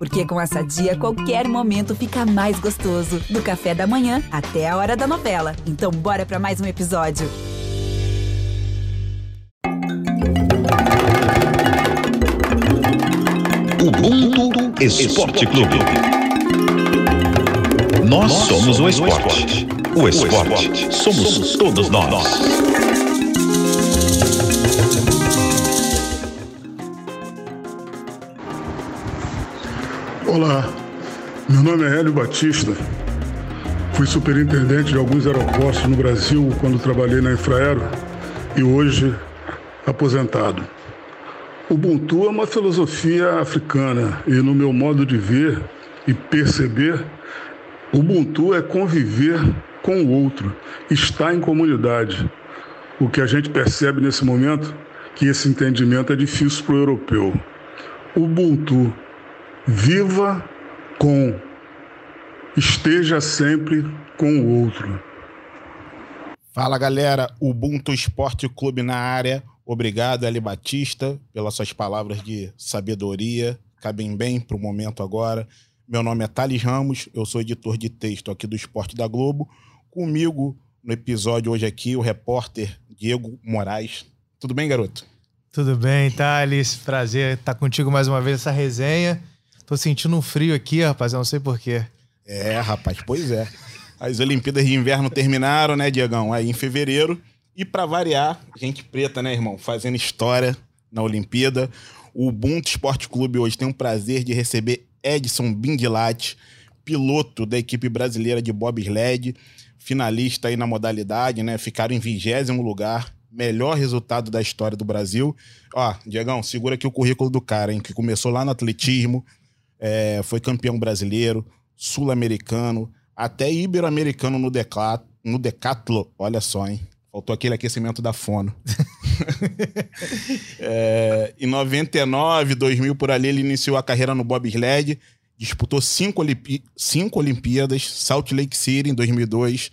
Porque com essa dia, qualquer momento fica mais gostoso. Do café da manhã até a hora da novela. Então, bora para mais um episódio. Ubuntu Esporte Clube. Nós somos o esporte. O esporte somos todos nós. Olá, meu nome é Hélio Batista. Fui superintendente de alguns aeroportos no Brasil quando trabalhei na Infraero e hoje aposentado. Ubuntu é uma filosofia africana e, no meu modo de ver e perceber, Ubuntu é conviver com o outro, estar em comunidade. O que a gente percebe nesse momento que esse entendimento é difícil para o europeu. Ubuntu Viva com, esteja sempre com o outro. Fala galera, Ubuntu Esporte Clube na área. Obrigado, Eli Batista, pelas suas palavras de sabedoria. Cabem bem para o momento agora. Meu nome é Thales Ramos, eu sou editor de texto aqui do Esporte da Globo. Comigo no episódio hoje aqui, o repórter Diego Moraes. Tudo bem, garoto? Tudo bem, Thales. Prazer estar contigo mais uma vez nessa resenha. Tô sentindo um frio aqui, rapaz, eu não sei porquê. É, rapaz, pois é. As Olimpíadas de Inverno terminaram, né, Diegão? Aí em fevereiro. E para variar, gente preta, né, irmão? Fazendo história na Olimpíada. O Ubuntu Esporte Clube hoje tem o prazer de receber Edson Bindilati, piloto da equipe brasileira de bobsled, finalista aí na modalidade, né? Ficaram em vigésimo lugar, melhor resultado da história do Brasil. Ó, Diegão, segura aqui o currículo do cara, hein? Que começou lá no atletismo, é, foi campeão brasileiro, sul-americano, até ibero-americano no, no decatlo. Olha só, hein? Faltou aquele aquecimento da fono. é, em 99, 2000, por ali, ele iniciou a carreira no bobsled, disputou cinco, Olimpi cinco Olimpíadas, Salt Lake City em 2002,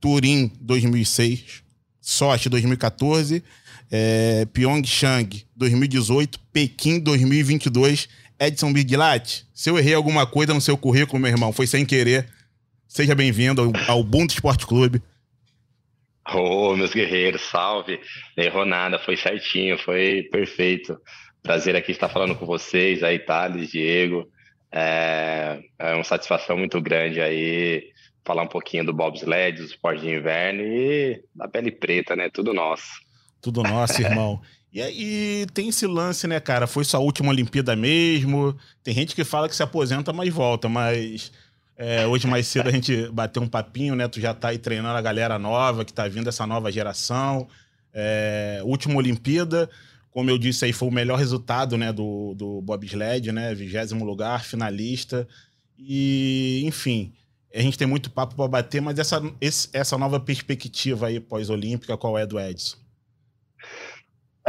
Turim 2006, Sochi 2014, é, Pyeongchang 2018, Pequim 2022 Edson Biglat, se eu errei alguma coisa no seu currículo, meu irmão, foi sem querer. Seja bem-vindo ao, ao Ubuntu Esporte Clube. Ô, oh, meus guerreiros, salve. Não errou nada, foi certinho, foi perfeito. Prazer aqui estar falando com vocês, aí, Thales, Diego. É, é uma satisfação muito grande aí falar um pouquinho do bobsled, do esporte de inverno e da pele preta, né? Tudo nosso. Tudo nosso, irmão. E aí tem esse lance, né, cara? Foi sua última Olimpíada mesmo. Tem gente que fala que se aposenta, mas volta. Mas é, hoje mais cedo a gente bateu um papinho, né? Tu já tá aí treinando a galera nova, que tá vindo essa nova geração. É, última Olimpíada, como eu disse aí, foi o melhor resultado, né, do, do bobsled, né? Vigésimo lugar, finalista. E, enfim, a gente tem muito papo para bater, mas essa, esse, essa nova perspectiva aí pós-olímpica, qual é do Edson?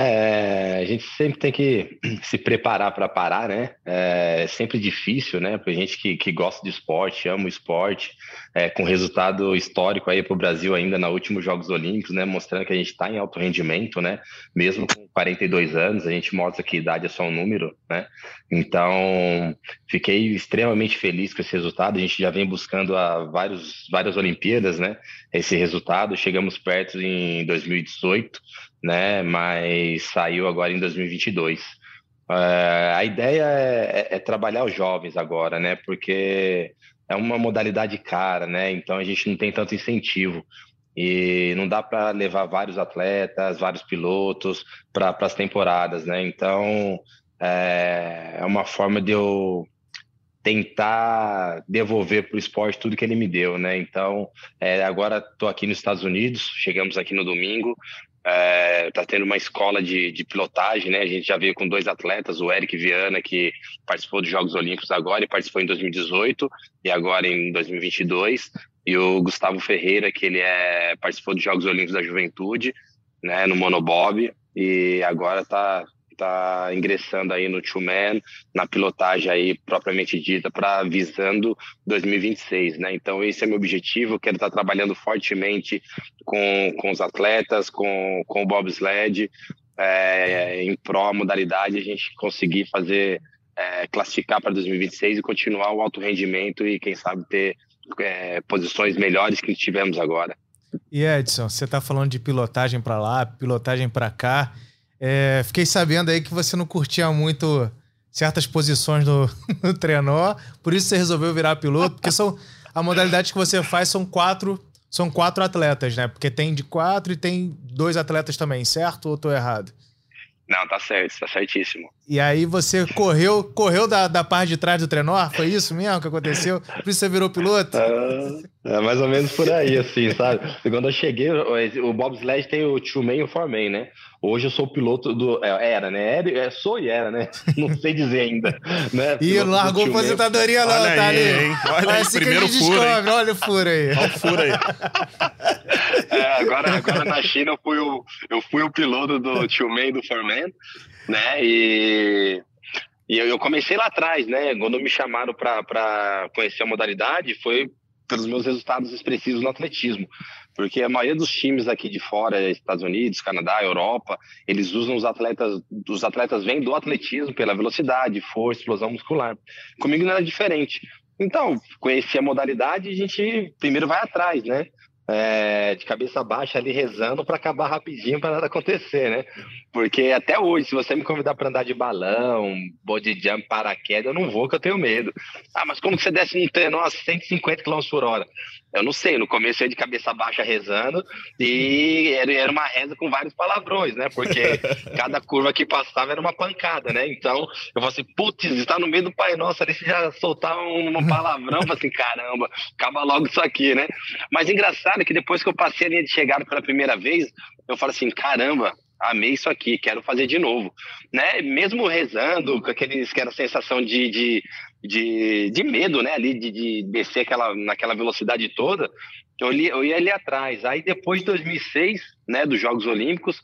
É, a gente sempre tem que se preparar para parar, né? É sempre difícil, né? Para gente que, que gosta de esporte, ama o esporte, é, com resultado histórico aí para o Brasil ainda na últimos Jogos Olímpicos, né? Mostrando que a gente está em alto rendimento, né? Mesmo com 42 anos, a gente mostra que idade é só um número, né? Então, fiquei extremamente feliz com esse resultado. A gente já vem buscando há vários, várias Olimpíadas, né? Esse resultado. Chegamos perto em 2018 né? Mas saiu agora em 2022. Uh, é, a ideia é, é, é, trabalhar os jovens agora, né? Porque é uma modalidade cara, né? Então a gente não tem tanto incentivo e não dá para levar vários atletas, vários pilotos para as temporadas, né? Então é, é uma forma de eu tentar devolver para o esporte tudo que ele me deu, né? Então, é, agora estou aqui nos Estados Unidos, chegamos aqui no domingo, está é, tendo uma escola de, de, pilotagem, né? A gente já veio com dois atletas, o Eric Viana, que participou dos Jogos Olímpicos agora e participou em 2018 e agora em 2022, e o Gustavo Ferreira, que ele é participou dos Jogos Olímpicos da Juventude, né? No monobob e agora está está ingressando aí no Two Man, na pilotagem aí propriamente dita, para visando 2026, né? Então esse é meu objetivo, quero estar tá trabalhando fortemente com, com os atletas, com, com o bobsled, é, em pró modalidade, a gente conseguir fazer é, classificar para 2026 e continuar o alto rendimento e, quem sabe, ter é, posições melhores que tivemos agora. E Edson, você está falando de pilotagem para lá, pilotagem para cá. É, fiquei sabendo aí que você não curtia muito certas posições no, no trenó, por isso você resolveu virar piloto, porque são a modalidade que você faz são quatro são quatro atletas, né? Porque tem de quatro e tem dois atletas também, certo ou estou errado? Não, tá certo, tá certíssimo. E aí você correu, correu da, da parte de trás do trenó? Foi isso mesmo que aconteceu? Por isso você virou piloto? É, mais ou menos por aí, assim, sabe? Quando eu cheguei, o bobsled tem o two man e o four man, né? Hoje eu sou o piloto do. É, era, né? Era, é, sou e era, né? Não sei dizer ainda. Né? Ih, largou a aposentadoria não, olha tá aí, ali. Hein? Olha aí, assim primeiro que furo. descobre, olha o furo aí. Olha o furo aí. É, agora, agora na China eu fui o, eu fui o piloto do two man e do four man, né? E. E eu comecei lá atrás, né? Quando me chamaram para conhecer a modalidade, foi pelos meus resultados expressivos no atletismo. Porque a maioria dos times aqui de fora, Estados Unidos, Canadá, Europa, eles usam os atletas, os atletas vêm do atletismo pela velocidade, força, explosão muscular. Comigo não era diferente. Então, conheci a modalidade a gente primeiro vai atrás, né? É, de cabeça baixa ali rezando para acabar rapidinho para nada acontecer, né? Porque até hoje, se você me convidar para andar de balão, body jump, paraquedas, eu não vou, que eu tenho medo. Ah, mas como que você desce num treino a 150 km por hora? Eu não sei, no começo eu ia de cabeça baixa rezando e era uma reza com vários palavrões, né? Porque cada curva que passava era uma pancada, né? Então eu falei assim, putz, está no meio do Pai Nosso, ali se já soltar um, palavrão, falei assim, caramba, acaba logo isso aqui, né? Mas engraçado é que depois que eu passei a linha de chegada pela primeira vez, eu falo assim, caramba, amei isso aqui, quero fazer de novo, né? Mesmo rezando, com aqueles, aquela sensação de, de, de, de medo, né? Ali de, de descer aquela, naquela velocidade toda, eu, li, eu ia ali atrás. Aí depois de 2006, né? Dos Jogos Olímpicos,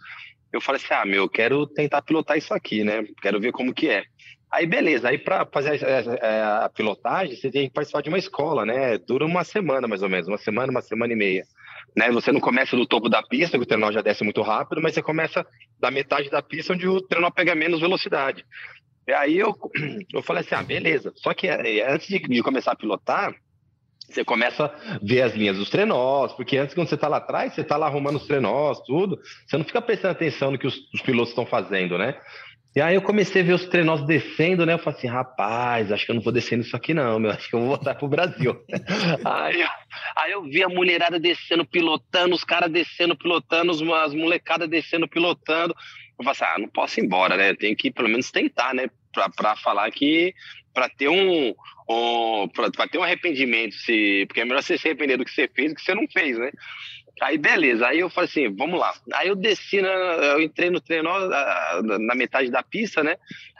eu falei assim, ah, meu, eu quero tentar pilotar isso aqui, né? Quero ver como que é. Aí beleza, aí para fazer a, a, pilotagem, você tem que participar de uma escola, né? Dura uma semana mais ou menos, uma semana, uma semana e meia. Né? Você não começa do topo da pista, que o trenó já desce muito rápido, mas você começa da metade da pista, onde o trenó pega menos velocidade. E aí eu, eu falei assim, ah, beleza. Só que eh, antes de, de começar a pilotar, você começa a ver as linhas dos trenós, porque antes, quando você está lá atrás, você está lá arrumando os trenós, tudo, você não fica prestando atenção no que os, os pilotos estão fazendo, né? E aí eu comecei a ver os trenós descendo, né? Eu falei assim, rapaz, acho que eu não vou descendo isso aqui não, meu. Acho que eu vou voltar pro Brasil. aí, aí eu vi a mulherada descendo, pilotando, os caras descendo, pilotando, as molecadas descendo, pilotando. Eu falei assim, ah, não posso ir embora, né? Eu tenho que pelo menos tentar, né? Pra falar que... Pra ter um... um pra ter um arrependimento, se, porque é melhor você se arrepender do que você fez do que você não fez, né? Aí beleza, aí eu falei assim, vamos lá. Aí eu desci, na, eu entrei no treino na, na, metade da pista, né?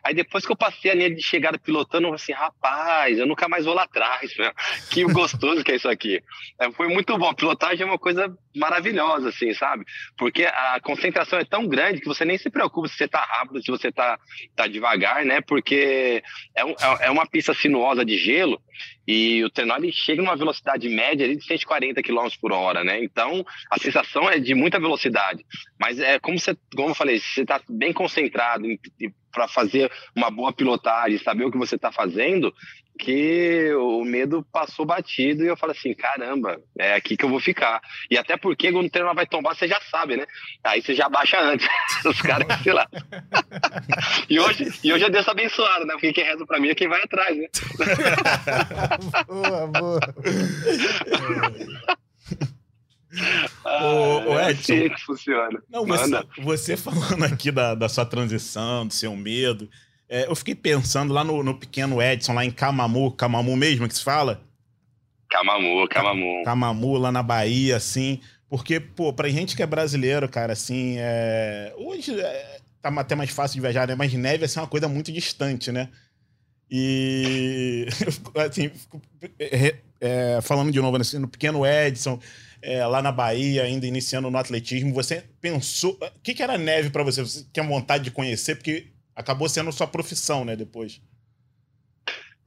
Aí depois que eu passei a linha de chegada pilotando, eu assim, rapaz, eu nunca mais vou lá atrás, meu. que gostoso que é isso aqui. É, foi muito bom, pilotagem é uma coisa maravilhosa, assim, sabe? Porque a concentração é tão grande que você nem se preocupa se você tá rápido, se você tá, tá devagar, né? Porque é, um, é uma pista sinuosa de gelo e o trenó ele chega numa velocidade média de 140 km por hora, né? Então a sensação é de muita velocidade. Mas é como você, como eu falei, você está bem concentrado para fazer uma boa pilotagem, saber o que você está fazendo, que o medo passou batido e eu falo assim, caramba, é aqui que eu vou ficar. E até porque quando o treino vai tombar, você já sabe, né? Aí você já baixa antes. Os caras, sei lá. e, hoje, e hoje é Deus abençoado, né? Porque quem reza pra mim é quem vai atrás, né? boa, boa. Ah, o, é Edson, assim que funciona. Não, você, você, falando aqui da, da sua transição, do seu medo, é, eu fiquei pensando lá no, no, pequeno Edson, lá em Camamu, Camamu mesmo que se fala? Camamu, Camamu. Camamu, lá na Bahia, assim. Porque, pô, pra gente que é brasileiro, cara, assim, é... hoje é... tá até mais fácil de viajar, né? Mas neve, assim, é uma coisa muito distante, né? E, assim, é, falando de novo, assim, no pequeno Edson, é, lá na Bahia, ainda iniciando no atletismo, você pensou. O que, que era neve para você? Você tinha vontade de conhecer? Porque acabou sendo sua profissão, né, depois.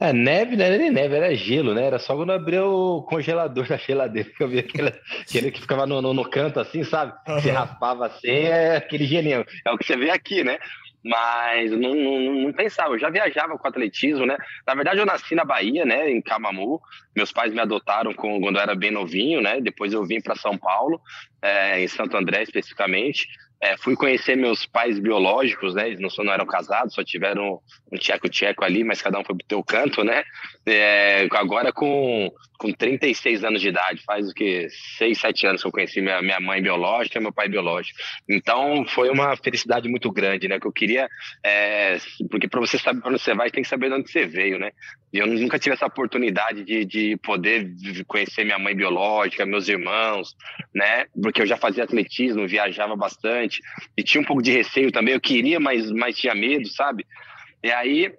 É, neve não era nem neve, era gelo, né? Era só quando abriu o congelador da geladeira que eu vi aquele, aquele que ficava no, no, no, canto assim, sabe? Se raspava assim, é aquele gelinho. É o que você vê aqui, né? Mas não, não, não, pensava, eu já viajava com atletismo, né? Na verdade, eu nasci na Bahia, né, em Camamu. Meus pais me adotaram quando eu era bem novinho, né? Depois eu vim para São Paulo, é, em Santo André especificamente. É, fui conhecer meus pais biológicos, né? Eles não, não eram casados, só tiveram um tcheco-tcheco ali, mas cada um foi pro teu canto, né? É, agora com, com 36 anos de idade, faz o que? 6, 7 anos que eu conheci minha, minha mãe biológica e meu pai biológico. Então foi uma felicidade muito grande, né? Que eu queria. É, porque para você saber para onde você vai, tem que saber de onde você veio, né? E eu nunca tive essa oportunidade de, de poder conhecer minha mãe biológica, meus irmãos, né? Porque eu já fazia atletismo, viajava bastante e tinha um pouco de receio também. Eu queria, mas, mas tinha medo, sabe? E aí,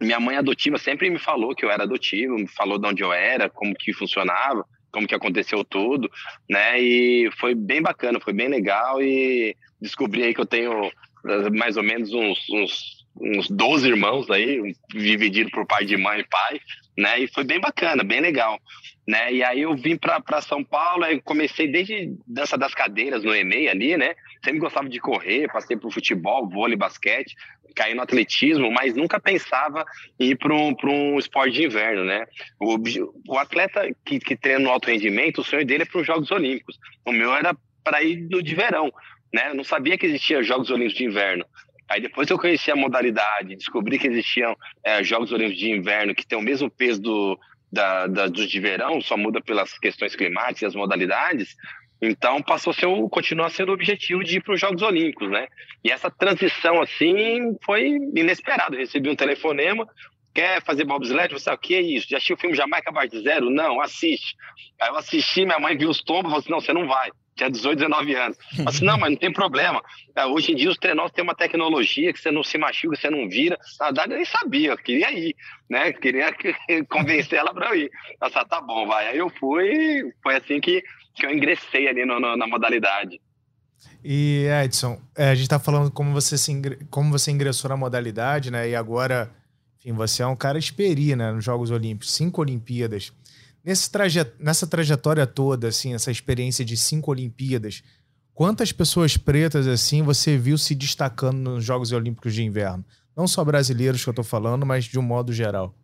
minha mãe adotiva sempre me falou que eu era adotivo, me falou de onde eu era, como que funcionava, como que aconteceu tudo, né? E foi bem bacana, foi bem legal e descobri aí que eu tenho eh, mais ou menos uns, uns uns 12 irmãos aí, dividido por pai de mãe e pai, né? E foi bem bacana, bem legal, né? E aí eu vim para São Paulo, aí comecei desde dança das cadeiras no EMEI ali, né? Sempre gostava de correr, passei por futebol, vôlei, basquete, caí no atletismo, mas nunca pensava em ir para um, um esporte de inverno, né? O, o atleta que, que treina no alto rendimento, o sonho dele é para os Jogos Olímpicos. O meu era para ir no de verão, né? Eu não sabia que existia Jogos Olímpicos de Inverno. Aí depois eu conheci a modalidade, descobri que existiam é, Jogos Olímpicos de Inverno que tem o mesmo peso do, da, da, dos de verão, só muda pelas questões climáticas e as modalidades. Então passou a ser, continua sendo o objetivo de ir para os Jogos Olímpicos, né? E essa transição assim foi inesperada. Eu recebi um telefonema, quer fazer bobsled? Você, o que é isso? Já assistiu o filme Jamaica Bar de Zero? Não, assiste. Aí eu assisti, minha mãe viu os tombos falou assim, não, você não vai tinha 18, 19 anos. Mas assim, não, mas não tem problema. É, hoje em dia os trenós têm uma tecnologia que você não se machuca, você não vira. Na verdade, eu nem sabia, eu queria ir, né? Eu queria convencer ela para eu ir. Ela falou, tá bom, vai. Aí eu fui foi assim que, que eu ingressei ali no, no, na modalidade. E Edson, é, a gente está falando como você, se ingre... como você ingressou na modalidade, né? E agora, enfim, você é um cara experi, né? Nos Jogos Olímpicos, cinco Olimpíadas. Nesse trajet... Nessa trajetória toda, assim, essa experiência de cinco Olimpíadas, quantas pessoas pretas, assim, você viu se destacando nos Jogos Olímpicos de Inverno? Não só brasileiros que eu tô falando, mas de um modo geral.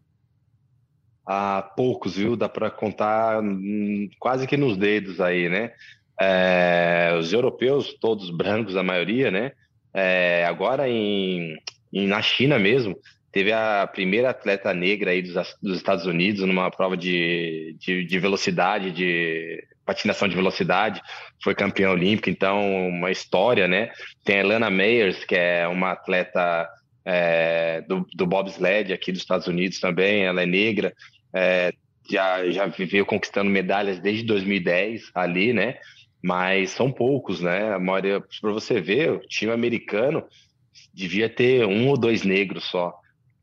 Há poucos, viu? Dá para contar hum, quase que nos dedos aí, né? É, os europeus, todos brancos, a maioria, né? É, agora em, em, na China mesmo, teve a primeira atleta negra aí dos, dos Estados Unidos numa prova de, de, de, velocidade, de patinação de velocidade, foi campeã olímpica, então uma história, né? Tem a Elana Meyers, que é uma atleta é, do, do bobsled aqui dos Estados Unidos também, ela é negra, é, já, já viveu conquistando medalhas desde 2010 ali, né? Mas são poucos, né? A maioria, para você ver, o time americano devia ter um ou dois negros só.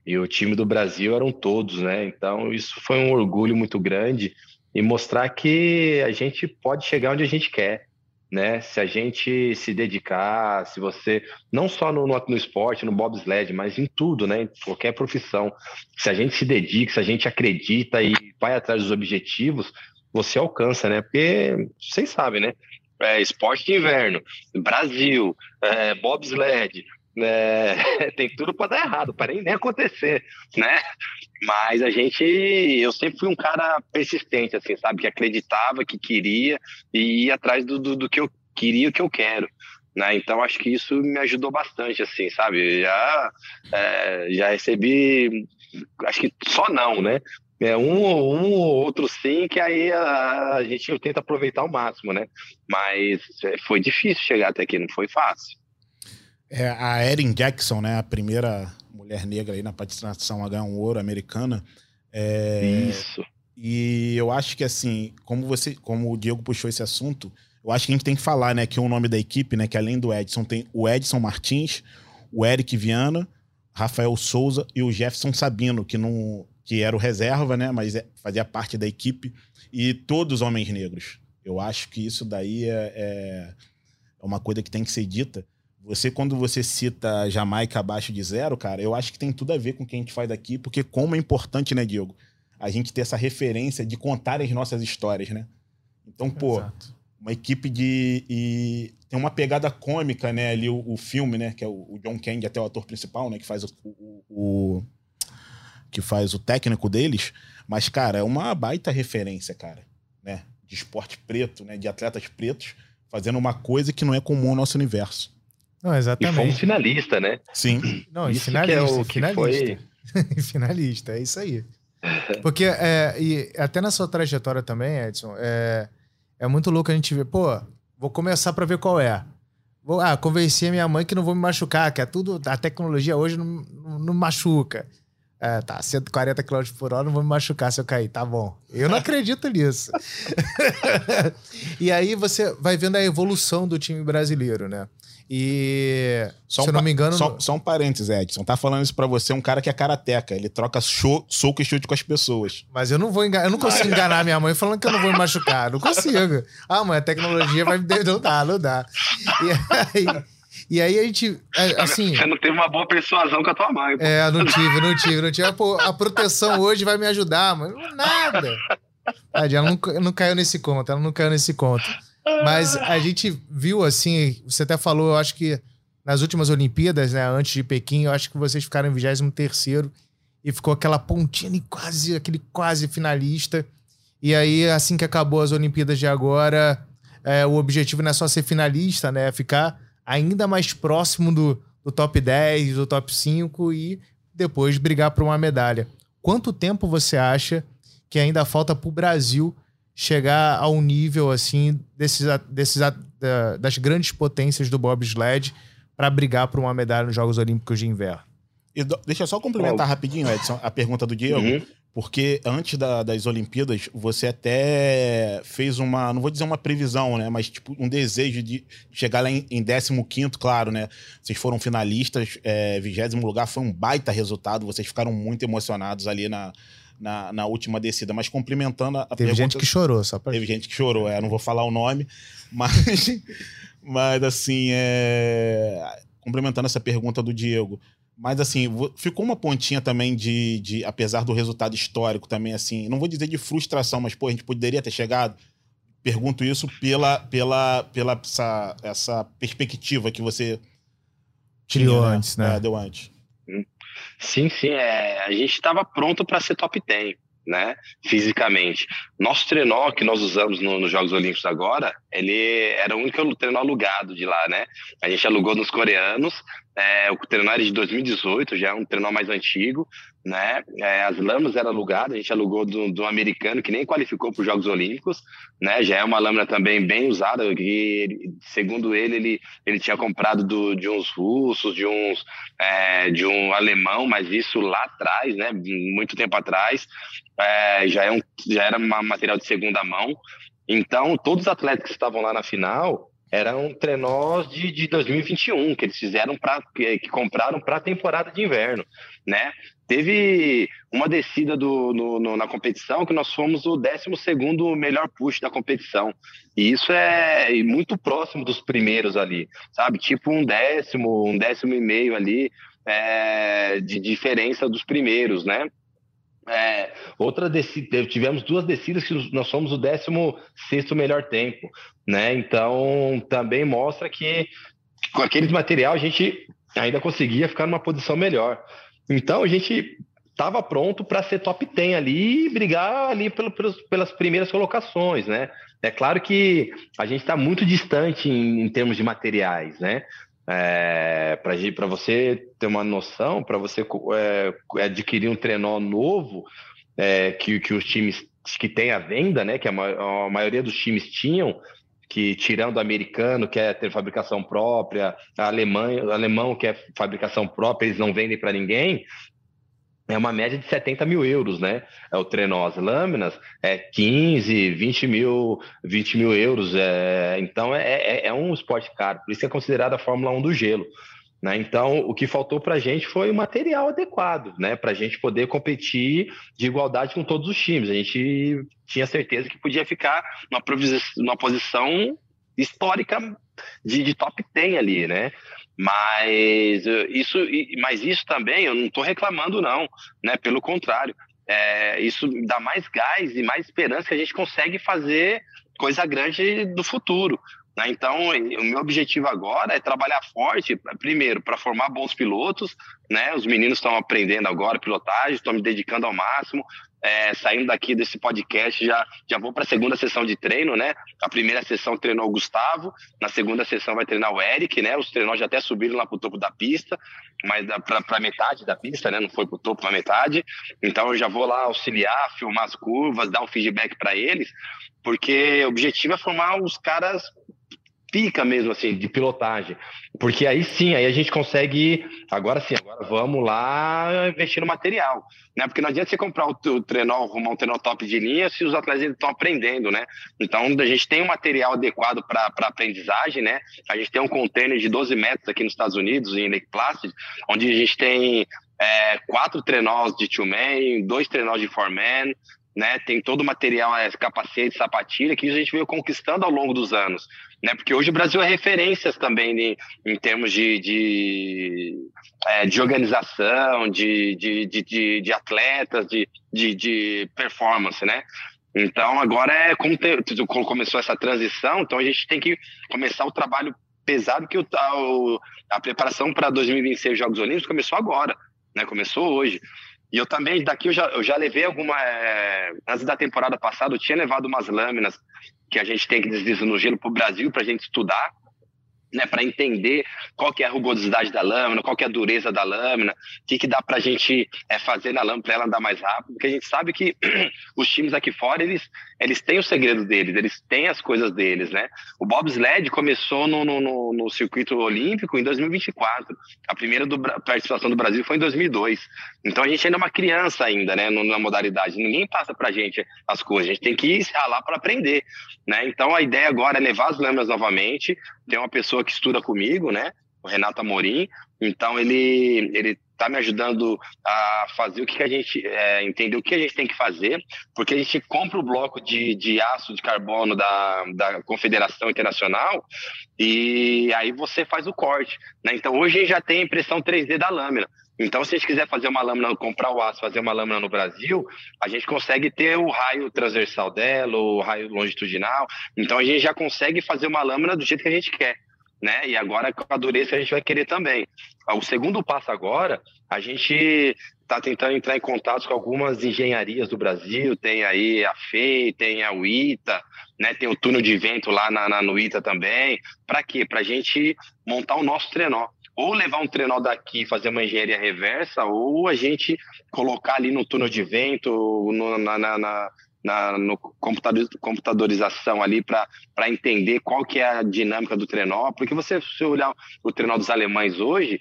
E o time do Brasil eram todos, né? Então isso foi um orgulho muito grande e mostrar que a gente pode chegar onde a gente quer, né? Se a gente se dedicar, se você não só no, no, no esporte, no bobsled, mas em tudo, né? Em qualquer profissão, se a gente se dedica, se a gente acredita e vai atrás dos objetivos, você alcança, né? Porque vocês sabem, né? É, esporte de inverno, Brasil, é, bobsled, é, tem tudo para dar errado, para nem, acontecer, né? Mas a gente, eu sempre fui um cara persistente, assim, sabe? Que acreditava, que queria e ia atrás do, do, do que eu queria, o que eu quero. Né? Então acho que isso me ajudou bastante, assim, sabe? Já, é, já recebi, acho que só não, né? É um, um ou outro sim, que aí a, a gente tenta aproveitar ao máximo, né? Mas é, foi difícil chegar até aqui, não foi fácil. É, a Erin Jackson, né? A primeira mulher negra aí na patinação a ganhar um ouro americana. É, Isso. E eu acho que assim, como você, como o Diego puxou esse assunto, eu acho que a gente tem que falar, né, que o nome da equipe, né, que além do Edson tem o Edson Martins, o Eric Viana, Rafael Souza e o Jefferson Sabino, que não que era o reserva, né, mas é, fazia parte da equipe e todos homens negros. Eu acho que isso daí é, é, é uma coisa que tem que ser dita. Você, quando você cita Jamaica abaixo de zero, cara, eu acho que tem tudo a ver com o que a gente faz daqui, porque como é importante, né, Diego? A gente ter essa referência de contar as nossas histórias, né? Então, pô, Exato. uma equipe de. E tem uma pegada cômica, né? Ali o, o filme, né? Que é o, o, John Candy, até o ator principal, né? Que faz o, o, o, que faz o técnico deles. Mas, cara, é uma baita referência, cara, né? De esporte preto, né? De atletas pretos fazendo uma coisa que não é comum no nosso universo. Não, exatamente. E fomos finalista, né? Sim. Não, e finalista, é o finalista. Foi... finalista, é isso aí. Porque, é, e até na sua trajetória também, Edson, é, é muito louco a gente ver, pô, vou começar para ver qual é. Vou, ah, convenci a minha mãe que não vou me machucar, que é tudo, a tecnologia hoje não, não, não machuca. É, tá, 140 km por hora, não vou me machucar se eu cair, tá bom. Eu não acredito nisso. e aí você vai vendo a evolução do time brasileiro, né? E só se eu não me engano. Só, só um parênteses, Edson. Tá falando isso pra você, um cara que é karateca. Ele troca show, soco e chute com as pessoas. Mas eu não vou enganar, eu não consigo enganar minha mãe falando que eu não vou me machucar. Não consigo. Ah, mãe, a tecnologia vai me. Não dá, não dá. E aí. E aí a gente, é, assim... Você não teve uma boa persuasão com a tua mãe. Pô. É, não tive, não tive, não tive. Pô, a proteção hoje vai me ajudar, mano. Nada. Ela não, não caiu nesse conto, ela não caiu nesse conto. Mas a gente viu, assim, você até falou, eu acho que nas últimas Olimpíadas, né, antes de Pequim, eu acho que vocês ficaram em 23 e ficou aquela pontinha ali, quase, aquele quase finalista. E aí, assim que acabou as Olimpíadas de agora, é, o objetivo não é só ser finalista, né? É ficar ainda mais próximo do, do top 10, do top 5 e depois brigar por uma medalha. Quanto tempo você acha que ainda falta para o Brasil chegar ao nível assim desses, desses das grandes potências do bobsled para brigar por uma medalha nos Jogos Olímpicos de Inverno? E deixa eu só complementar rapidinho, Edson, a pergunta do Diego. Uhum. Porque antes da, das Olimpíadas, você até fez uma, não vou dizer uma previsão, né? Mas tipo, um desejo de chegar lá em, em 15, claro, né? Vocês foram finalistas, é, 20 lugar, foi um baita resultado, vocês ficaram muito emocionados ali na, na, na última descida. Mas complementando a, Teve pergunta, gente que chorou, só pra... Teve gente que chorou, é, não vou falar o nome, mas, mas assim, é, complementando essa pergunta do Diego mas, assim, ficou uma pontinha também de, de, apesar do resultado histórico também, assim, não vou dizer de frustração, mas, pô, a gente poderia ter chegado. Pergunto isso pela, pela, pela essa, essa perspectiva que você criou né? antes, né? É, deu antes. Sim, sim. É, a gente estava pronto para ser top 10 né, fisicamente. Nosso trenó que nós usamos no, nos Jogos Olímpicos agora, ele era o único trenó alugado de lá, né? A gente alugou nos coreanos, é, o trenó era de 2018, já é um trenó mais antigo, né? É, as lâminas eram alugadas, a gente alugou do, do americano que nem qualificou para os Jogos Olímpicos, né? Já é uma lâmina também bem usada, que segundo ele ele, ele tinha comprado do, de uns russos, de uns é, de um alemão, mas isso lá atrás, né? Muito tempo atrás, é, já é um já era um material de segunda mão. Então todos os atletas que estavam lá na final eram trenós de, de 2021 que eles fizeram para que, que, compraram para a temporada de inverno, né? Teve uma descida do, no, no, na competição que nós fomos o 12 melhor push da competição. E isso é muito próximo dos primeiros ali, sabe? Tipo um décimo, um décimo e meio ali é, de diferença dos primeiros, né? É, outra descida, tivemos duas descidas que nós somos o 16 melhor tempo, né? Então também mostra que com aquele material a gente ainda conseguia ficar numa posição melhor. Então a gente estava pronto para ser top 10 ali e brigar ali pelo, pelos, pelas primeiras colocações, né? É claro que a gente está muito distante em, em, termos de materiais, né? É, para você ter uma noção, para você é, adquirir um trenó novo é, que, que os times que têm a venda, né? Que a, a maioria dos times tinham, que tirando o americano, que é ter fabricação própria, a Alemanha, o alemão que é fabricação própria, eles não vendem para ninguém, é uma média de 70 mil euros, né? É o trenó, as lâminas é 15, 20 mil, 20 mil euros. É, então é, é, é um esporte caro, por isso é considerado a Fórmula 1 do gelo. Né? Então, o que faltou para a gente foi o material adequado, né? para a gente poder competir de igualdade com todos os times. A gente tinha certeza que podia ficar numa, numa posição histórica de, de, top 10 ali, né? Mas eh, isso, mas isso também eu não estou reclamando, não, né? Pelo contrário, é, isso dá mais gás e mais esperança que a gente consegue fazer coisa grande do futuro, Né? Então, o meu objetivo agora é trabalhar forte, primeiro, para formar bons pilotos. Né? Os meninos estão aprendendo agora pilotagem, estão me dedicando ao máximo. É, saindo daqui desse podcast, já, já vou para a segunda sessão de treino, né? A primeira sessão treinou o Gustavo, na segunda sessão vai treinar o Eric, né? Os treinos já até subiram lá para o topo da pista, mas para metade da pista, né? Não foi para o topo, para metade. Então eu já vou lá auxiliar, filmar as curvas, dar um feedback para eles, porque o objetivo é formar os caras pica mesmo, assim, de pilotagem. Porque aí sim, aí a gente consegue. Agora sim, agora vamos lá investir no material. Né? Porque não adianta você comprar o, o trenó, arrumar um trenó top de linha se os atletas estão aprendendo, né? Então a gente tem um material adequado para aprendizagem, né? A gente tem um container de 12 metros aqui nos Estados Unidos, em Lake Placid, onde a gente tem é, quatro trenós de two-man, dois trenós de four-man, né? Tem todo o material, é, capacete, sapatilha, que a gente veio conquistando ao longo dos anos né? Porque hoje o Brasil é referências também em, em termos de, de, é, de organização, de, de, de, de atletas, de, de, de performance, né? Então agora é como ter, começou essa transição, então a gente tem que começar o trabalho pesado que o, a, a preparação para 2026 Jogos Olímpicos começou agora, né? Começou hoje. E eu também, daqui eu já, eu já levei alguma. É, antes da temporada passada, eu tinha levado umas lâminas que a gente tem que deslizar no gelo para o Brasil para a gente estudar né, para entender qual que é a rugosidade da lâmina, qual que é a dureza da lâmina, o que, que dá para a gente é, fazer na lâmina para ela andar mais rápido, porque a gente sabe que os times aqui fora, eles, eles têm o segredo deles, eles têm as coisas deles, né? O bobsled começou no, no, no, no circuito olímpico em 2024, a primeira do, participação do Brasil foi em 2002, então a gente ainda é uma criança ainda, né, na modalidade, ninguém passa para a gente as coisas, a gente tem que se ralar para aprender, né? Então a ideia agora é levar as lâminas novamente, tem uma pessoa que estuda comigo, né? O Renato Amorim. Então ele ele está me ajudando a fazer o que, que a gente é, entender o que a gente tem que fazer, porque a gente compra o bloco de, de aço de carbono da, da Confederação Internacional e aí você faz o corte. Né? Então hoje já tem impressão 3D da lâmina. Então, se a gente quiser fazer uma lâmina, comprar o aço, fazer uma lâmina no Brasil, a gente consegue ter o raio transversal dela, o raio longitudinal. Então, a gente já consegue fazer uma lâmina do jeito que a gente quer. Né? E agora com a dureza a gente vai querer também. O segundo passo agora, a gente está tentando entrar em contato com algumas engenharias do Brasil, tem aí a FEI, tem a UITA, né? tem o túnel de vento lá na, na no ITA também. Para quê? Para a gente montar o nosso trenó ou levar um trenó daqui e fazer uma engenharia reversa, ou a gente colocar ali no túnel de vento, no, na, na, na, na no computador, computadorização ali para entender qual que é a dinâmica do trenó, porque você se olhar o trenó dos alemães hoje,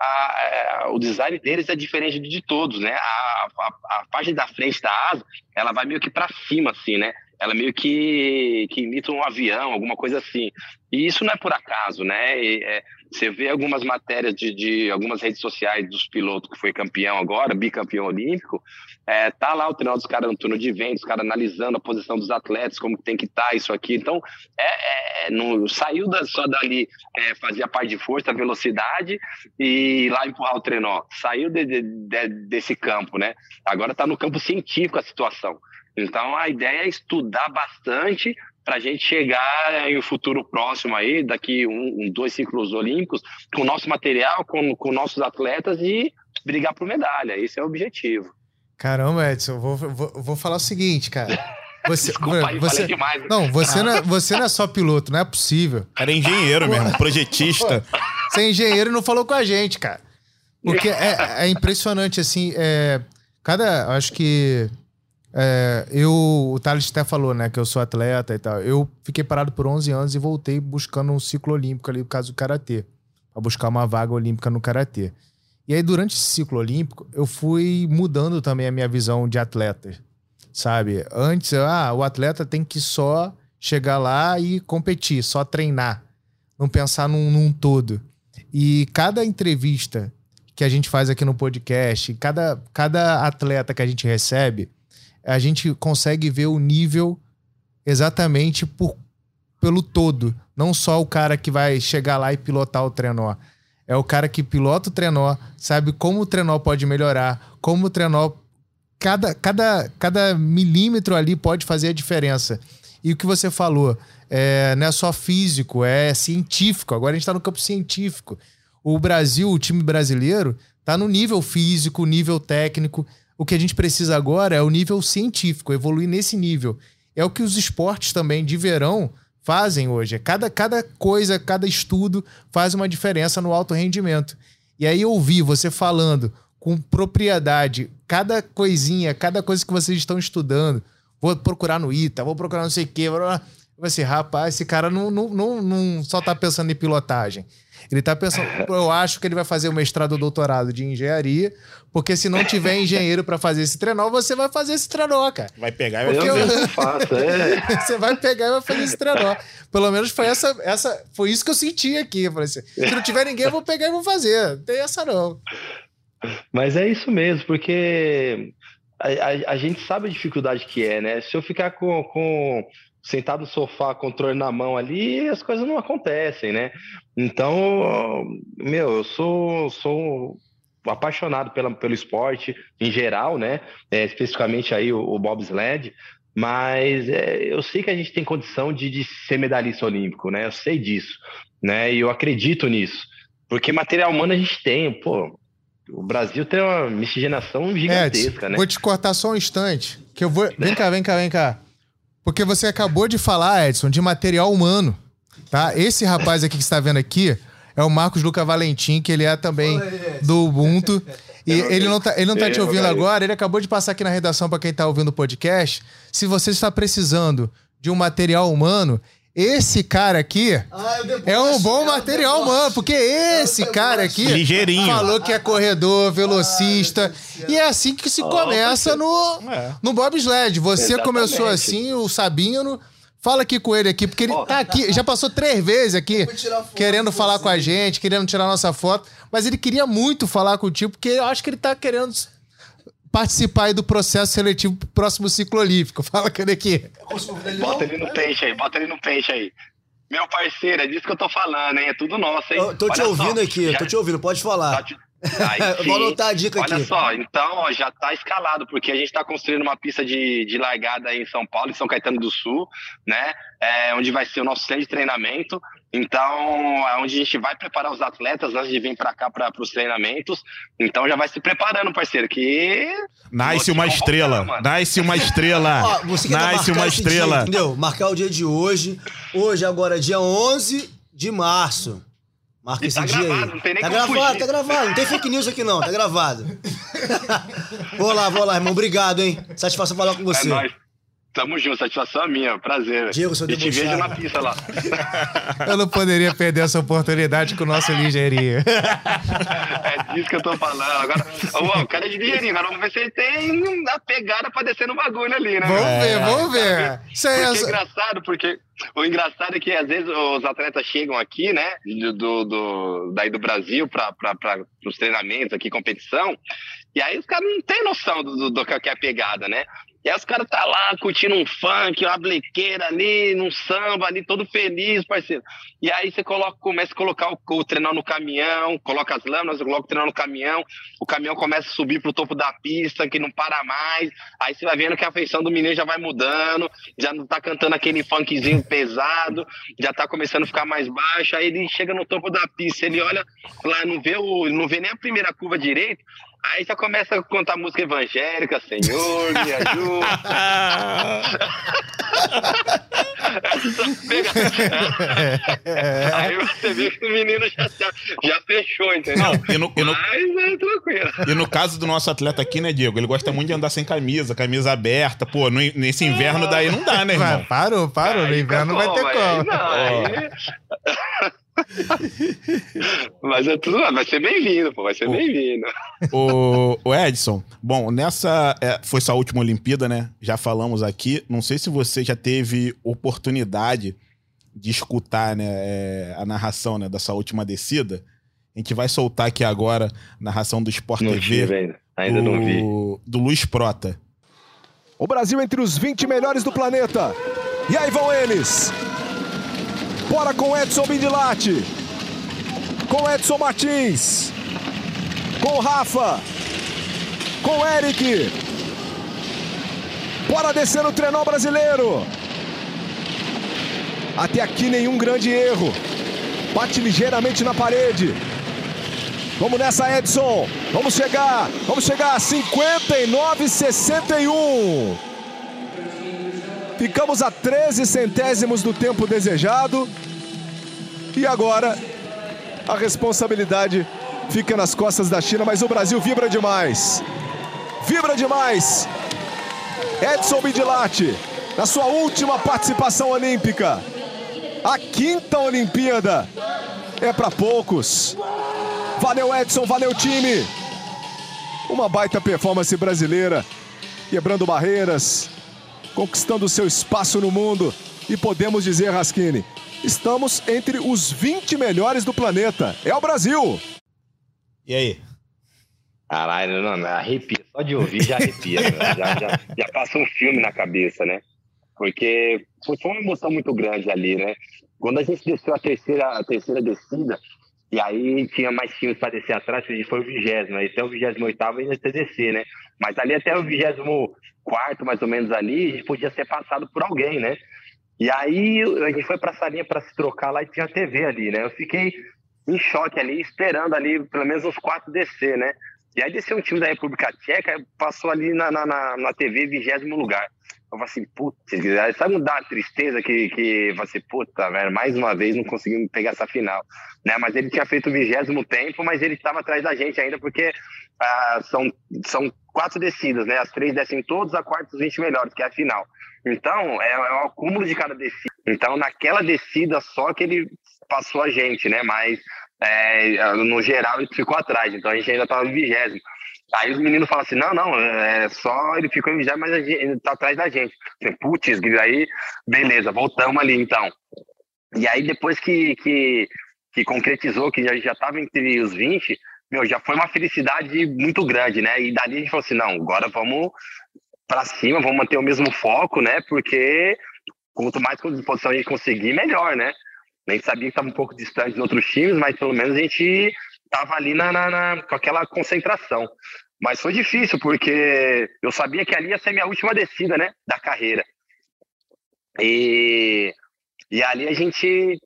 a, a, o design deles é diferente de todos, né? A, a, a parte da frente da asa, ela vai meio que para cima, assim, né? Ela meio que, que imita um avião, alguma coisa assim. E isso não é por acaso, né? E, é, você vê algumas matérias de, de, algumas redes sociais dos pilotos que foi campeão agora, bicampeão olímpico, é, tá lá o treinador dos caras no turno de vento, os caras analisando a posição dos atletas, como tem que estar tá, isso aqui. Então, é, é não, saiu da, só dali é, fazer a parte de força, velocidade e lá empurrar o trenó. Saiu de, de, desse campo, né? Agora está no campo científico a situação. Então a ideia é estudar bastante para a gente chegar em um futuro próximo aí, daqui um, um, dois ciclos olímpicos, com o nosso material, com, com nossos atletas e brigar por medalha. Esse é o objetivo. Caramba, Edson, vou, vou, vou falar o seguinte, cara. Você, Desculpa aí, você, demais. Não, você não, é, você não é só piloto, não é possível. Cara, é engenheiro mesmo, projetista. Você é engenheiro e não falou com a gente, cara. Porque é, é impressionante, assim, é, cada, acho que é, eu, o Thales até falou, né, que eu sou atleta e tal. Eu fiquei parado por 11 anos e voltei buscando um ciclo olímpico ali, no caso do karatê, para buscar uma vaga olímpica no karatê. E aí, durante esse ciclo olímpico, eu fui mudando também a minha visão de atleta, sabe? Antes, ah, o atleta tem que só chegar lá e competir, só treinar, não pensar num, num todo. E cada entrevista que a gente faz aqui no podcast, cada, cada atleta que a gente recebe, a gente consegue ver o nível exatamente por, pelo todo. Não só o cara que vai chegar lá e pilotar o trenó. É o cara que pilota o trenó, sabe como o trenó pode melhorar, como o trenó. Cada, cada, cada milímetro ali pode fazer a diferença. E o que você falou, é, não é só físico, é científico. Agora a gente está no campo científico. O Brasil, o time brasileiro, está no nível físico, nível técnico. O que a gente precisa agora é o nível científico, evoluir nesse nível. É o que os esportes também de verão fazem hoje. Cada, cada coisa, cada estudo faz uma diferença no alto rendimento. E aí ouvir você falando com propriedade cada coisinha, cada coisa que vocês estão estudando. Vou procurar no ITA, vou procurar não sei o quê. Vai ser, rapaz, esse cara não, não, não, não só tá pensando em pilotagem. Ele tá pensando, eu acho que ele vai fazer o mestrado ou doutorado de engenharia, porque se não tiver engenheiro para fazer esse trenó, você vai fazer esse trenó, cara. Vai pegar e vai Eu eu- faço, é. você vai pegar e vai fazer esse trenó. Pelo menos foi essa, essa, foi isso que eu senti aqui. Eu falei assim, se não tiver ninguém, eu vou pegar e vou fazer. Não tem essa não. Mas é isso mesmo, porque a, a- a gente sabe a dificuldade que é, né? Se eu ficar com, com sentado no sofá, controle na mão ali, as coisas não acontecem, né? Então, meu, eu sou, sou apaixonado pela, pelo esporte em geral, né? É, especificamente aí o, o bobsled, mas é, eu sei que a gente tem condição de, de ser medalhista olímpico, né? Eu sei disso, né? E eu acredito nisso, porque material humano a gente tem, pô. O Brasil tem uma miscigenação gigantesca, né? vou te cortar só um instante. Que eu vou. Vem cá, vem cá, vem cá. Porque você acabou de falar, Edson, de material humano. Tá? Esse rapaz aqui que você está vendo aqui é o Marcos Luca Valentim, que ele é também do Ubuntu. E ele não tá, ele não tá te ouvindo agora, ele acabou de passar aqui na redação para quem tá ouvindo o podcast. Se você está precisando de um material humano, esse cara aqui é um bom material humano, porque esse cara aqui Ligeirinho. falou que é corredor, velocista. E é assim que se começa no, É. no bobsled. Você Exatamente. começou assim, o Sabino. Fala aqui com ele aqui, porque ele tá aqui, já passou três vezes aqui, querendo falar com a gente, querendo tirar nossa foto, mas ele queria muito falar contigo, porque eu acho que ele tá querendo participar aí do processo seletivo pro próximo ciclo olímpico. Fala aqui. Bota ele no peixe aí, bota ele no peixe aí. Meu parceiro, é disso que eu tô falando, hein? É tudo nosso, hein? Eu tô te Olha ouvindo só, aqui, já- tô te ouvindo, pode falar. Tá te- Aí vou anotar a dica Olha aqui. só, então ó, já tá escalado, porque a gente está construindo uma pista de, de largada aí em São Paulo, em São Caetano do Sul, né? É, onde vai ser o nosso centro de treinamento. Então, é onde a gente vai preparar os atletas antes de vir para cá para os treinamentos. Então, já vai se preparando, parceiro, que. Nasce uma estrela. mano. Nasce uma estrela. Ó, você quer Nasce uma estrela. Dia, entendeu? Marcar o dia de hoje. Hoje, agora, dia 11 de março. Marca E esse tá dia gravado, aí. não tem nem tá como gravado, fugir. tá gravado. Não tem fake news aqui não, tá gravado. vou lá, vou lá, irmão. Obrigado, hein? Satisfação falar com É você. nóis. Tamo junto, satisfação é minha, prazer. Diego, seu e te vejo na pista lá. Eu não poderia perder essa oportunidade com o nosso ligeirinho. É disso que eu tô falando. Agora, ó, o cara é de dinheirinho. Agora vamos ver se ele tem a pegada pra descer no bagulho ali, né? Vamos meu? ver, vamos ver. Isso Porque é é... engraçado, porque o engraçado é que às vezes os atletas chegam aqui, né, do, do, do- daí do Brasil para os treinamentos aqui, competição, e aí os caras não têm noção do, do, do que é a pegada, né? E aí os caras tá lá curtindo um funk, uma blequeira ali, num samba ali, todo feliz, parceiro. E aí você coloca, começa a colocar o, o treinão no caminhão, coloca as lâminas, coloca o treinão no caminhão, o caminhão começa a subir pro topo da pista, que não para mais. Aí você vai vendo que a feição do menino já vai mudando, já não tá cantando aquele funkzinho pesado, já tá começando a ficar mais baixo. Aí ele chega no topo da pista, ele olha lá, não vê, o, não vê nem a primeira curva direito. Aí já começa a cantar música evangélica, Senhor, me ajuda. Aí você vê que o menino já, já, fechou, entendeu? Não, e no- e no- Mas é tranquilo. E no caso do nosso atleta aqui, né, Diego? Ele gosta muito de andar sem camisa, camisa aberta. Pô, no- nesse inverno daí não dá, né, irmão? Vai, parou, parou. No Aí inverno não vai ter aí como. Não, aí... Mas é tudo, vai ser bem-vindo, pô, vai ser bem-vindo. O, o Edson, bom, nessa. é, foi sua última Olimpíada, né? Já falamos aqui. Não sei se você já teve oportunidade de escutar né, é, a narração né, dessa última descida. A gente vai soltar aqui agora a narração do Sport Não TV. ainda, ainda não vi. do, do Luiz Prota. O Brasil entre os 20 melhores do planeta. E aí vão eles. Bora com Edson Bindilate. Com Edson Martins. Com Rafa. Com Eric. Bora descer o trenó brasileiro. Até aqui nenhum grande erro. Bate ligeiramente na parede. Vamos nessa, Edson. Vamos chegar. Vamos chegar a 59,61. Ficamos a 13 centésimos do tempo desejado. E agora a responsabilidade fica nas costas da China, mas o Brasil vibra demais. Vibra demais. Edson Bidilati, na sua última participação olímpica. A quinta Olimpíada é para poucos. Valeu, Edson, valeu, time. Uma baita performance brasileira, quebrando barreiras, conquistando seu espaço no mundo. E podemos dizer, Rasquini, estamos entre os 20 melhores do planeta. É o Brasil. E aí? Caralho, não, não, arrepia. Só de ouvir já arrepia. né? já, já, já passa um filme na cabeça, né? Porque foi uma emoção muito grande ali, né? Quando a gente desceu a terceira, a terceira descida, e aí tinha mais times para descer atrás, a gente foi o vigésimo, aí até o vigésimo oitavo ainda ia descer, né? Mas ali até o vigésimo quarto, mais ou menos ali, a gente podia ser passado por alguém, né? E aí a gente foi pra salinha para se trocar lá e tinha TV ali, né? Eu fiquei em choque ali, esperando ali pelo menos os quatro descer, né? E aí desceu um time da República Tcheca, passou ali na, na, na, na TV, vigésimo lugar. Eu falei assim, putz, sabe me uma tristeza que, que eu assim, puta, velho, mais uma vez não conseguimos pegar essa final, né? Mas ele tinha feito o vigésimo tempo, mas ele estava atrás da gente ainda, porque ah, são, são quatro descidas, né? As três descem todos, a quarta os 20 melhores, que é a final. Então, é, é o acúmulo de cada descida. Então, naquela descida só que ele passou a gente, né? Mas é, no geral ele ficou atrás, então a gente ainda estava vigésimo. Aí os meninos falam assim, não, não, é só ele ficou em vigésimo, mas ele tá atrás da gente. Falei, Putz, aí, beleza, voltamos ali então. E aí depois que, que, que concretizou, que já, já tava entre os 20, meu, já foi uma felicidade muito grande, né? E dali a gente falou assim, não, agora vamos para cima, vamos manter o mesmo foco, né? Porque quanto mais posição a gente conseguir, melhor, né? A gente sabia que estava um pouco distante de outros times, mas pelo menos a gente estava ali na, na, na, com aquela concentração. Mas foi difícil, porque eu sabia que ali ia ser minha última descida, né? Da carreira. E, e ali a gente.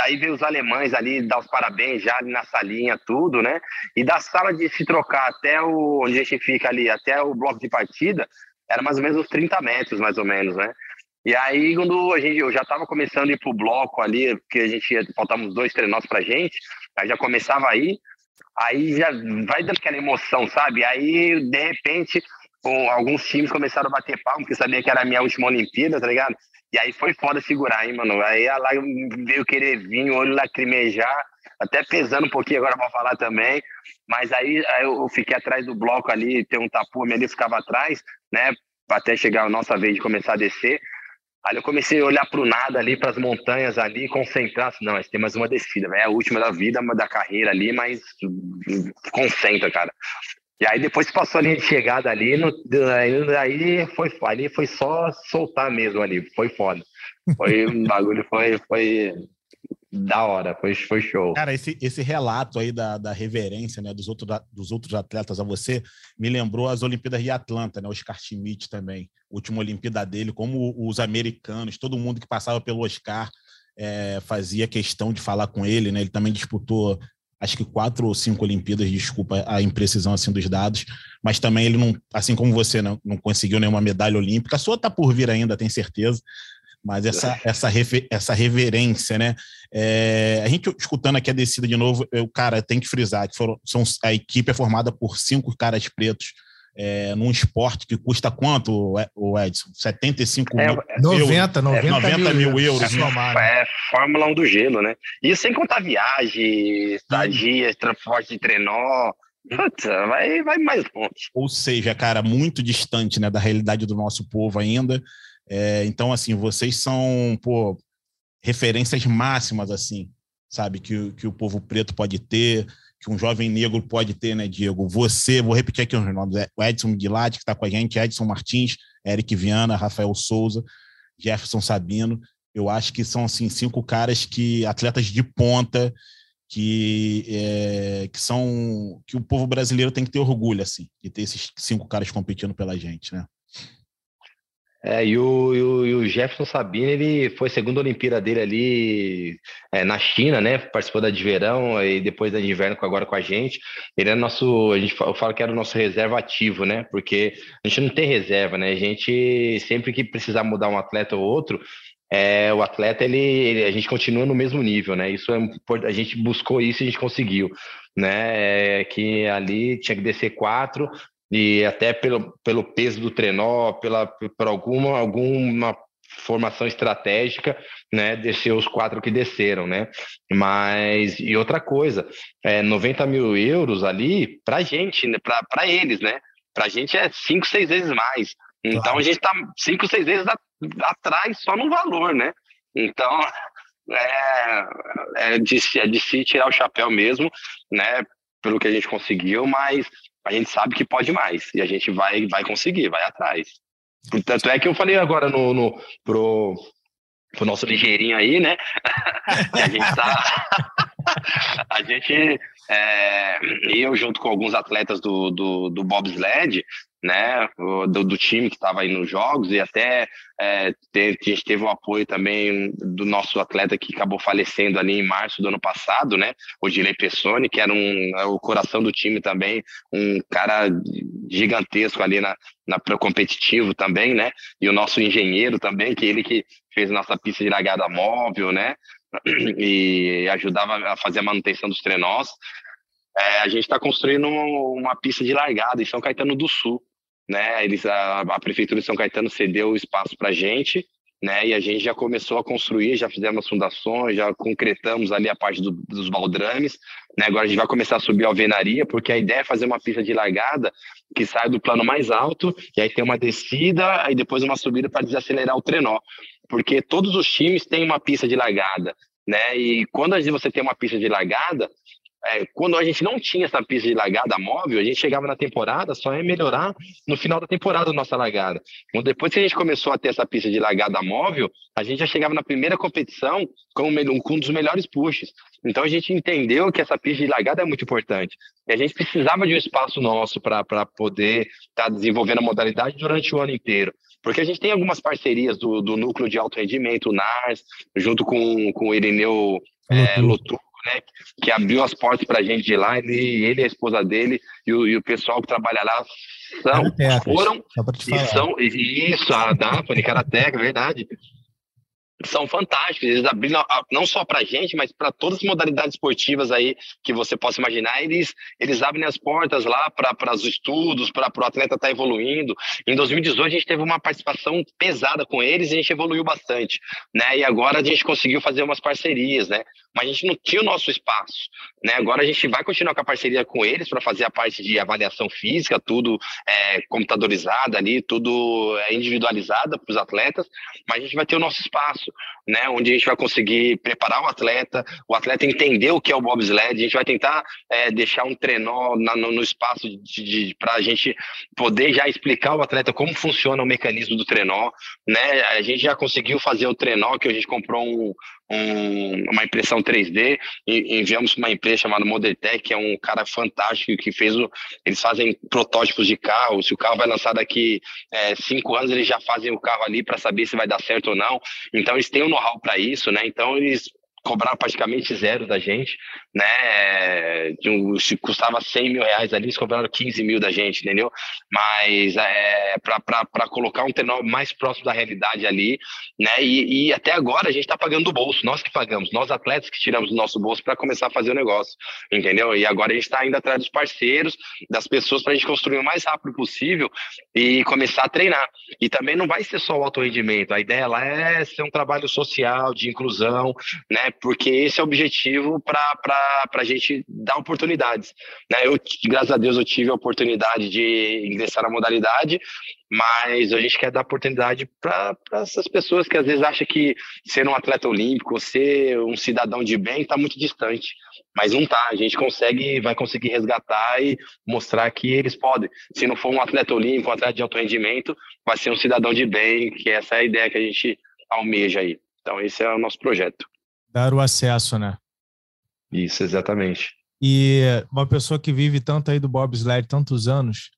Aí veio os alemães ali dar os parabéns já ali na salinha, tudo, né? E da sala de se trocar até o, onde a gente fica ali, até o bloco de partida, era mais ou menos uns 30 metros, mais ou menos, né? E aí, quando a gente, eu já estava começando a ir pro bloco ali, porque a gente ia, faltavam uns dois treinos pra gente, aí já começava aí, aí já vai dando aquela emoção, sabe? Aí, de repente, alguns times começaram a bater palma, porque sabia que era a minha última Olimpíada, tá ligado? E aí foi foda segurar, hein, mano? Aí ela veio querer vir, o olho lacrimejar, até pesando um pouquinho agora pra falar também. Mas aí, aí eu fiquei atrás do bloco ali, tem um tapume ali, ficava atrás, né? Até chegar a nossa vez de começar a descer. Aí eu comecei a olhar pro nada ali, para as montanhas ali, concentrar. assim, Não, mas tem mais uma descida, véio. é a última da vida, da carreira ali, mas concentra, cara. E aí depois passou a linha de chegada ali, no, aí foi ali foi só soltar mesmo ali, foi foda. Foi um bagulho, foi, foi da hora, foi, foi show. Cara, esse, esse relato aí da, da reverência né, dos, outro, dos outros atletas a você me lembrou as Olimpíadas de Atlanta, né? Oscar Schmidt também, última Olimpíada dele, como os americanos, todo mundo que passava pelo Oscar é, fazia questão de falar com ele, né? Ele também disputou acho que quatro ou cinco Olimpíadas, desculpa a imprecisão assim dos dados, mas também ele não, assim como você, não, não conseguiu nenhuma medalha olímpica, a sua tá por vir ainda, tenho certeza, mas essa, essa, refer, essa reverência, né? É, a gente escutando aqui a descida de novo, eu, cara, tem que frisar que foram, são, a equipe é formada por cinco caras pretos é, num esporte que custa quanto, o Edson? 75 é, mil 90, 90, 90 mil, mil euros. É, é, Fórmula 1 do gelo, né? E sem contar viagem, estadia, transporte de trenó. Puta, vai, vai mais longe. Ou seja, cara, muito distante né, da realidade do nosso povo ainda. É, então, assim, vocês são, pô, referências máximas, assim, sabe, que, que o povo preto pode ter, que um jovem negro pode ter, né, Diego? Você, vou repetir aqui os nomes: é o Edson Guilati, que está com a gente, Edson Martins, Eric Viana, Rafael Souza, Jefferson Sabino. Eu acho que são assim cinco caras que atletas de ponta que, é, que são que o povo brasileiro tem que ter orgulho assim de ter esses cinco caras competindo pela gente, né? É, e o, e o, e o Jefferson Sabino, ele foi a segunda Olimpíada dele ali é, na China, né? Participou da de verão e depois da de inverno agora com a gente. Ele é nosso, a gente eu falo que era o nosso reserva ativo, né? Porque a gente não tem reserva, né? A gente sempre que precisar mudar um atleta ou outro, é, o atleta ele, ele, a gente continua no mesmo nível, né? Isso é a gente buscou isso e a gente conseguiu, né? É, que ali tinha que descer quatro, e até pelo, pelo peso do trenó, pela, por alguma, alguma formação estratégica, né, descer os quatro que desceram, né, mas, e outra coisa, é, 90 mil euros ali, pra gente, né, pra, pra eles, né, pra gente é cinco, seis vezes mais, então claro. a gente tá cinco, seis vezes a, atrás só no valor, né, então é, é, de, é de se tirar o chapéu mesmo, né, pelo que a gente conseguiu, mas a gente sabe que pode mais e a gente vai, vai conseguir, vai atrás. Tanto é que eu falei agora no, no, pro, pro nosso ligeirinho aí, né? a gente tá. a gente. É, eu, junto com alguns atletas do, do, do bobsled, né, do, do time que estava aí nos jogos e até é, a gente teve o apoio também do nosso atleta que acabou falecendo ali em março do ano passado, né, o Dilei Pessoni, que era um, é o coração do time também, um cara gigantesco ali na, na competitivo também, né, e o nosso engenheiro também, que ele que fez nossa pista de largada móvel, né, e ajudava a fazer a manutenção dos trenós. É, a gente está construindo uma pista de largada em São Caetano do Sul né? Eles, a, a prefeitura de São Caetano cedeu o espaço para a gente, né? E a gente já começou a construir, já fizemos fundações, já concretamos ali a parte do, dos baldrames, né? Agora a gente vai começar a subir a alvenaria, porque a ideia é fazer uma pista de largada que sai do plano mais alto, e aí tem uma descida, aí depois uma subida para desacelerar o trenó, porque todos os times têm uma pista de largada, né? E quando você tem uma pista de largada, é, quando a gente não tinha essa pista de largada móvel, a gente chegava na temporada, só ia melhorar no final da temporada a nossa largada. Então, depois que a gente começou a ter essa pista de largada móvel, a gente já chegava na primeira competição com um dos melhores pushes. Então a gente entendeu que essa pista de largada é muito importante. E a gente precisava de um espaço nosso para poder estar tá desenvolvendo a modalidade durante o ano inteiro. Porque a gente tem algumas parcerias do, do núcleo de alto rendimento, o NARS, junto com, com o Irineu é, Lotu né, que abriu as portas para a gente de lá, ele, ele a esposa dele e o, e o pessoal que trabalha lá são, foram e são, isso, a Daphne, Karateka, verdade, são fantásticos. Eles abriram não só para a gente, mas para todas as modalidades esportivas aí que você possa imaginar. Eles, eles abrem as portas lá para os estudos, para o atleta estar tá evoluindo. Em 2018 a gente teve uma participação pesada com eles e a gente evoluiu bastante, né? E agora a gente conseguiu fazer umas parcerias, né? Mas a gente não tinha o nosso espaço, né? Agora a gente vai continuar com a parceria com eles para fazer a parte de avaliação física, tudo é, computadorizado ali, tudo é, individualizado para os atletas, mas a gente vai ter o nosso espaço né, onde a gente vai conseguir preparar o atleta, o atleta entender o que é o bobsled, a gente vai tentar é, deixar um trenó na, no, no, espaço para a gente poder já explicar ao atleta como funciona o mecanismo do trenó, né, a gente já conseguiu fazer o trenó, que a gente comprou um, um, uma impressão 3D e enviamos para uma empresa chamada Modertech, que é um cara fantástico que fez o. Eles fazem protótipos de carro. Se o carro vai lançar daqui é, cinco anos, eles já fazem o carro ali para saber se vai dar certo ou não. Então eles têm um know-how para isso, né? Então eles cobraram praticamente zero da gente, né? Se custava 100 mil reais ali, eles cobraram 15 mil da gente, entendeu? Mas é, para colocar um tenor mais próximo da realidade ali, né? E, e até agora a gente está pagando do bolso, nós que pagamos, nós atletas que tiramos do nosso bolso para começar a fazer o negócio, entendeu? E agora a gente está indo atrás dos parceiros, das pessoas para a gente construir o mais rápido possível e começar a treinar. E também não vai ser só o alto rendimento, a ideia lá é ser um trabalho social, de inclusão, né? Porque esse é o objetivo para a gente dar oportunidades. Né? Eu, graças a Deus, eu tive a oportunidade de ingressar na modalidade, mas a gente quer dar oportunidade para essas pessoas que às vezes acham que ser um atleta olímpico, ser um cidadão de bem, está muito distante. Mas não tá, a gente consegue, vai conseguir resgatar e mostrar que eles podem. Se não for um atleta olímpico, um atleta de alto rendimento, vai ser um cidadão de bem, que essa é a ideia que a gente almeja aí. Então, esse é o nosso projeto. Dar o acesso, né? Isso, exatamente. E uma pessoa que vive tanto aí do bobsled tantos anos,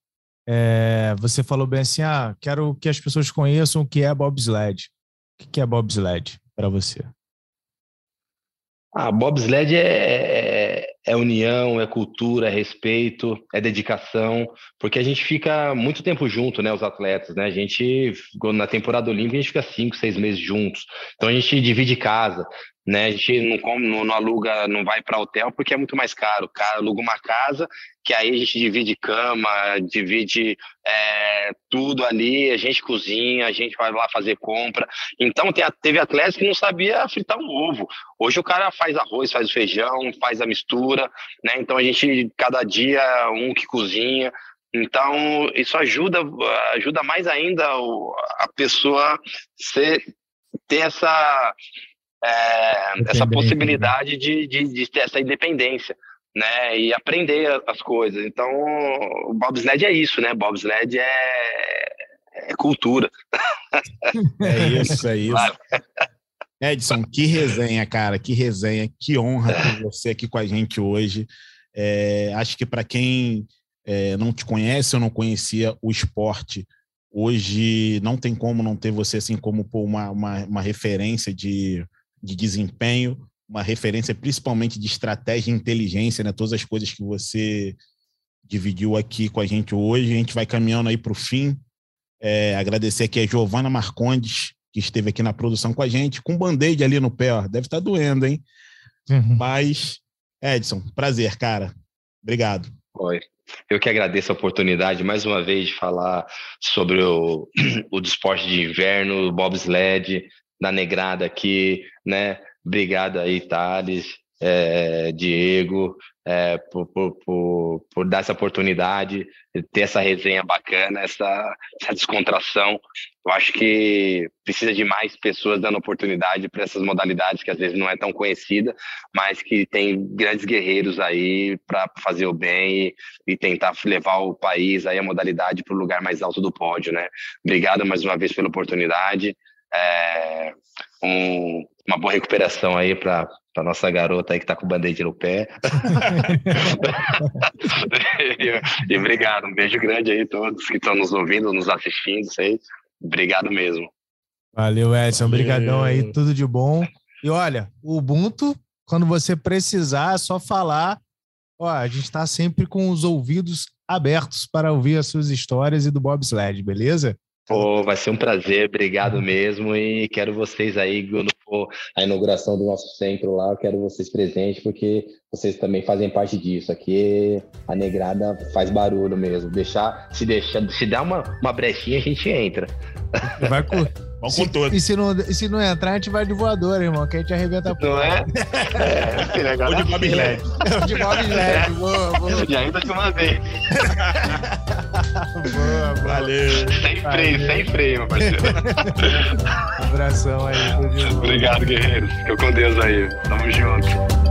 É, você falou bem assim: ah, quero que as pessoas conheçam o que é bobsled. O que é bobsled para você? Ah, bobsled é, é, é, união, é cultura, é respeito, é dedicação, porque a gente fica muito tempo junto, né, os atletas, né? A gente, na temporada olímpica, a gente fica cinco, seis meses juntos. Então a gente divide casa, né? A gente não, come, não, não aluga, não vai para hotel porque é muito mais caro. Cara aluga uma casa que aí a gente divide cama, divide é, tudo ali, a gente cozinha, a gente vai lá fazer compra. Então tem, teve atletas que não sabia fritar um ovo. Hoje o cara faz arroz, faz feijão, faz a mistura, né? Então a gente cada dia um que cozinha. Então isso ajuda ajuda mais ainda a pessoa ser ter essa é, essa possibilidade de, de, de, ter essa independência, né? E aprender as coisas. Então, o bobsled é isso, né? Bobsled é, é cultura. É isso, é isso. Claro. Edson, que resenha, cara, que resenha, que honra ter você aqui com a gente hoje. É, acho que para quem é, não te conhece ou não conhecia o esporte, hoje não tem como não ter você assim como uma, uma, uma referência de de desempenho, uma referência principalmente de estratégia e inteligência, né? Todas as coisas que você dividiu aqui com a gente hoje. A gente vai caminhando aí para o fim. É, agradecer aqui a Giovana Marcondes, que esteve aqui na produção com a gente, com band-aid ali no pé, ó. Deve estar tá doendo, hein? Uhum. Mas, Edson, prazer, cara. Obrigado. Oi. Eu que agradeço a oportunidade, mais uma vez, de falar sobre o, o desporto de inverno, o bobsled, da negrada aqui, né? Obrigado aí, Thales, é, Diego, é, por, por, por, por, dar essa oportunidade, ter essa resenha bacana, essa, essa descontração. Eu acho que precisa de mais pessoas dando oportunidade para essas modalidades que às vezes não é tão conhecida, mas que tem grandes guerreiros aí para fazer o bem e, e, tentar levar o país aí a modalidade para o lugar mais alto do pódio, né? Obrigado mais uma vez pela oportunidade. É, um, uma boa recuperação aí para a nossa garota aí que está com o band-aid no pé. e, e, obrigado, um beijo grande aí a todos que estão nos ouvindo, nos assistindo, sei. Obrigado mesmo. Valeu, Edson. Obrigadão aí, tudo de bom. E olha, o Ubuntu, quando você precisar, é só falar. Ó, a gente está sempre com os ouvidos abertos para ouvir as suas histórias e do bobsled, beleza? Vai ser um prazer, obrigado mesmo. E quero vocês aí, quando for a inauguração do nosso centro lá, quero vocês presentes, porque vocês também fazem parte disso. Aqui a negrada faz barulho mesmo. Deixar, se deixar, se der uma, uma brechinha, a gente entra. Vai com, Vamos com tudo. E se, não, e se não entrar, a gente vai de voador, irmão, que a gente arrebenta a porra. Não é? é Ou de Bob Sled. Ou de Bob Sled, boa, boa. E ainda uma vez. boa, boa. Valeu. Sem freio, sem freio, meu parceiro. Abração aí. Obrigado, guerreiros. Fica com Deus aí. Tamo junto.